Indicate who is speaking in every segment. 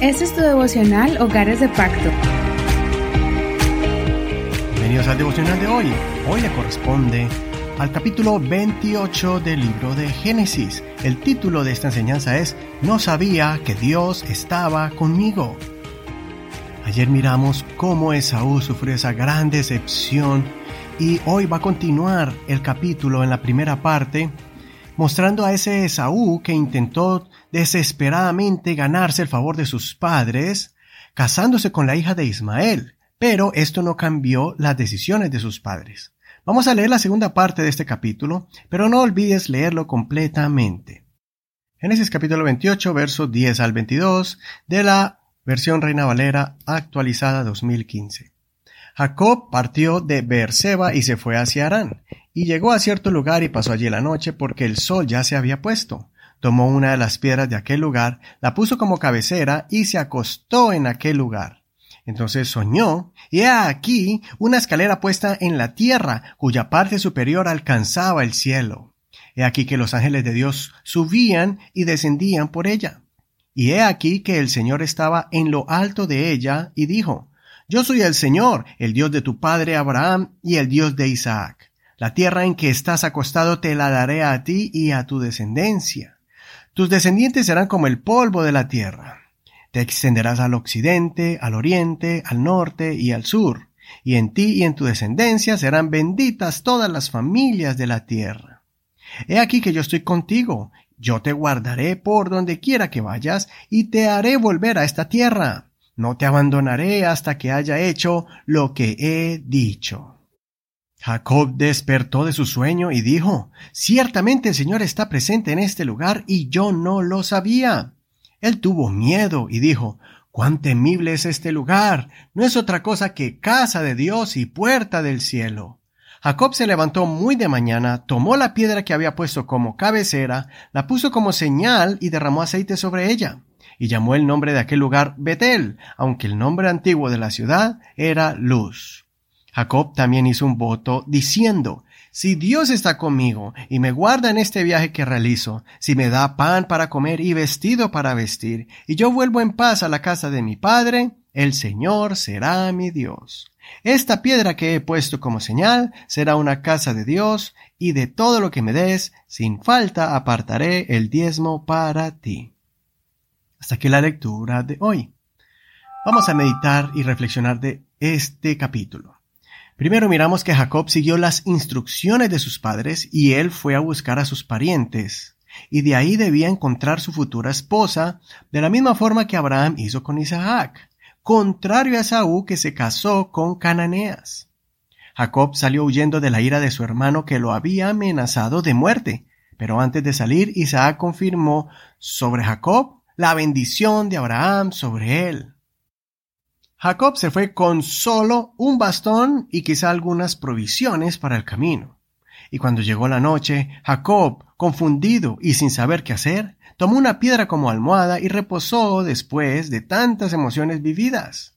Speaker 1: Este es tu devocional Hogares de Pacto.
Speaker 2: Bienvenidos al devocional de hoy. Hoy le corresponde al capítulo 28 del libro de Génesis. El título de esta enseñanza es No sabía que Dios estaba conmigo. Ayer miramos cómo Esaú sufrió esa gran decepción y hoy va a continuar el capítulo en la primera parte mostrando a ese Esaú que intentó desesperadamente ganarse el favor de sus padres, casándose con la hija de Ismael, pero esto no cambió las decisiones de sus padres. Vamos a leer la segunda parte de este capítulo, pero no olvides leerlo completamente. Génesis capítulo 28, versos 10 al 22 de la versión Reina Valera actualizada 2015. Jacob partió de Beerseba y se fue hacia Arán, y llegó a cierto lugar y pasó allí la noche porque el sol ya se había puesto. Tomó una de las piedras de aquel lugar, la puso como cabecera y se acostó en aquel lugar. Entonces soñó, y he aquí una escalera puesta en la tierra, cuya parte superior alcanzaba el cielo. He aquí que los ángeles de Dios subían y descendían por ella. Y he aquí que el Señor estaba en lo alto de ella, y dijo, yo soy el Señor, el Dios de tu padre Abraham y el Dios de Isaac. La tierra en que estás acostado te la daré a ti y a tu descendencia. Tus descendientes serán como el polvo de la tierra. Te extenderás al occidente, al oriente, al norte y al sur, y en ti y en tu descendencia serán benditas todas las familias de la tierra. He aquí que yo estoy contigo, yo te guardaré por donde quiera que vayas, y te haré volver a esta tierra no te abandonaré hasta que haya hecho lo que he dicho. Jacob despertó de su sueño y dijo, Ciertamente el Señor está presente en este lugar y yo no lo sabía. Él tuvo miedo y dijo, Cuán temible es este lugar. No es otra cosa que casa de Dios y puerta del cielo. Jacob se levantó muy de mañana, tomó la piedra que había puesto como cabecera, la puso como señal y derramó aceite sobre ella y llamó el nombre de aquel lugar Betel, aunque el nombre antiguo de la ciudad era Luz. Jacob también hizo un voto diciendo, si Dios está conmigo y me guarda en este viaje que realizo, si me da pan para comer y vestido para vestir, y yo vuelvo en paz a la casa de mi padre, el Señor será mi Dios. Esta piedra que he puesto como señal será una casa de Dios, y de todo lo que me des, sin falta apartaré el diezmo para ti. Hasta aquí la lectura de hoy. Vamos a meditar y reflexionar de este capítulo. Primero miramos que Jacob siguió las instrucciones de sus padres y él fue a buscar a sus parientes, y de ahí debía encontrar su futura esposa, de la misma forma que Abraham hizo con Isaac, contrario a Saúl que se casó con Cananeas. Jacob salió huyendo de la ira de su hermano que lo había amenazado de muerte, pero antes de salir Isaac confirmó sobre Jacob la bendición de Abraham sobre él. Jacob se fue con solo un bastón y quizá algunas provisiones para el camino. Y cuando llegó la noche, Jacob, confundido y sin saber qué hacer, tomó una piedra como almohada y reposó después de tantas emociones vividas.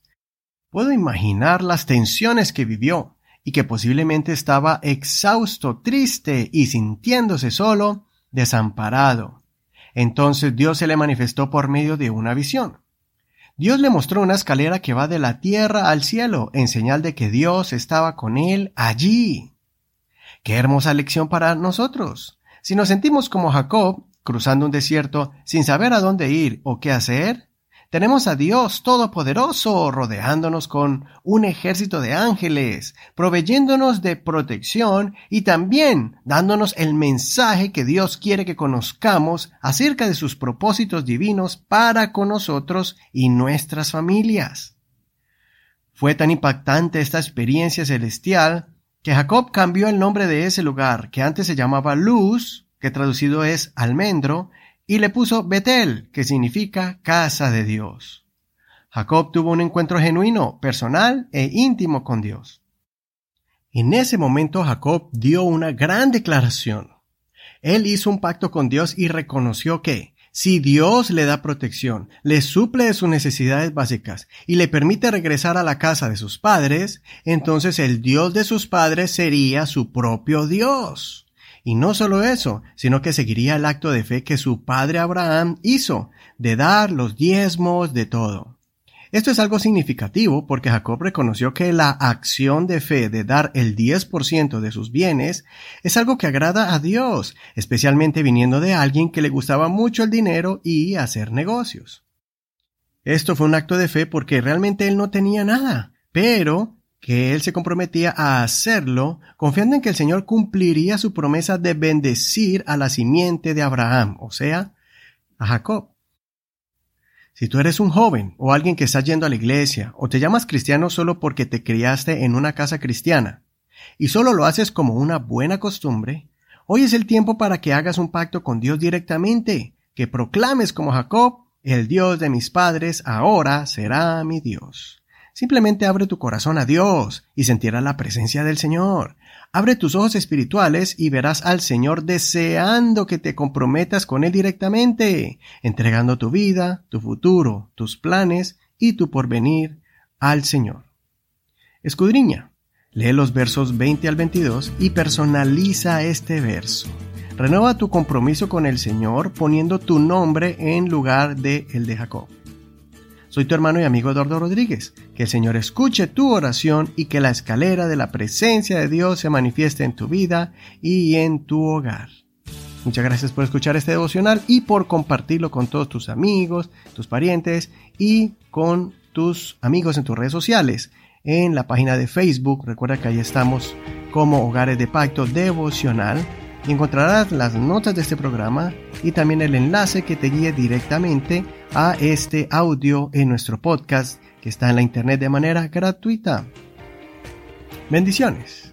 Speaker 2: Puedo imaginar las tensiones que vivió y que posiblemente estaba exhausto, triste y sintiéndose solo, desamparado. Entonces Dios se le manifestó por medio de una visión. Dios le mostró una escalera que va de la tierra al cielo, en señal de que Dios estaba con él allí. Qué hermosa lección para nosotros. Si nos sentimos como Jacob, cruzando un desierto sin saber a dónde ir o qué hacer, tenemos a Dios Todopoderoso rodeándonos con un ejército de ángeles, proveyéndonos de protección y también dándonos el mensaje que Dios quiere que conozcamos acerca de sus propósitos divinos para con nosotros y nuestras familias. Fue tan impactante esta experiencia celestial que Jacob cambió el nombre de ese lugar, que antes se llamaba Luz, que traducido es almendro, y le puso Betel, que significa casa de Dios. Jacob tuvo un encuentro genuino, personal e íntimo con Dios. En ese momento Jacob dio una gran declaración. Él hizo un pacto con Dios y reconoció que, si Dios le da protección, le suple de sus necesidades básicas y le permite regresar a la casa de sus padres, entonces el Dios de sus padres sería su propio Dios Y no solo eso, sino que seguiría el acto de fe que su padre Abraham hizo, de dar los diezmos de todo. Esto es algo significativo porque Jacob reconoció que la acción de fe de dar el 10% de sus bienes es algo que agrada a Dios, especialmente viniendo de alguien que le gustaba mucho el dinero y hacer negocios. Esto fue un acto de fe porque realmente él no tenía nada, pero que él se comprometía a hacerlo confiando en que el Señor cumpliría su promesa de bendecir a la simiente de Abraham, o sea, a Jacob. Si tú eres un joven o alguien que está yendo a la iglesia o te llamas cristiano solo porque te criaste en una casa cristiana y solo lo haces como una buena costumbre, hoy es el tiempo para que hagas un pacto con Dios directamente, que proclames como Jacob, el Dios de mis padres ahora será mi Dios. Simplemente abre tu corazón a Dios y sentirás la presencia del Señor. Abre tus ojos espirituales y verás al Señor deseando que te comprometas con Él directamente, entregando tu vida, tu futuro, tus planes y tu porvenir al Señor. Escudriña, lee los versos 20 al 22 y personaliza este verso. Renueva tu compromiso con el Señor poniendo tu nombre en lugar de el de Jacob. Soy tu hermano y amigo Eduardo Rodríguez. Que el Señor escuche tu oración y que la escalera de la presencia de Dios se manifieste en tu vida y en tu hogar. Muchas gracias por escuchar este devocional y por compartirlo con todos tus amigos, tus parientes y con tus amigos en tus redes sociales. En la página de Facebook, recuerda que ahí estamos como Hogares de Pacto Devocional y encontrarás las notas de este programa y también el enlace que te guíe directamente a este audio en nuestro podcast que está en la internet de manera gratuita. Bendiciones.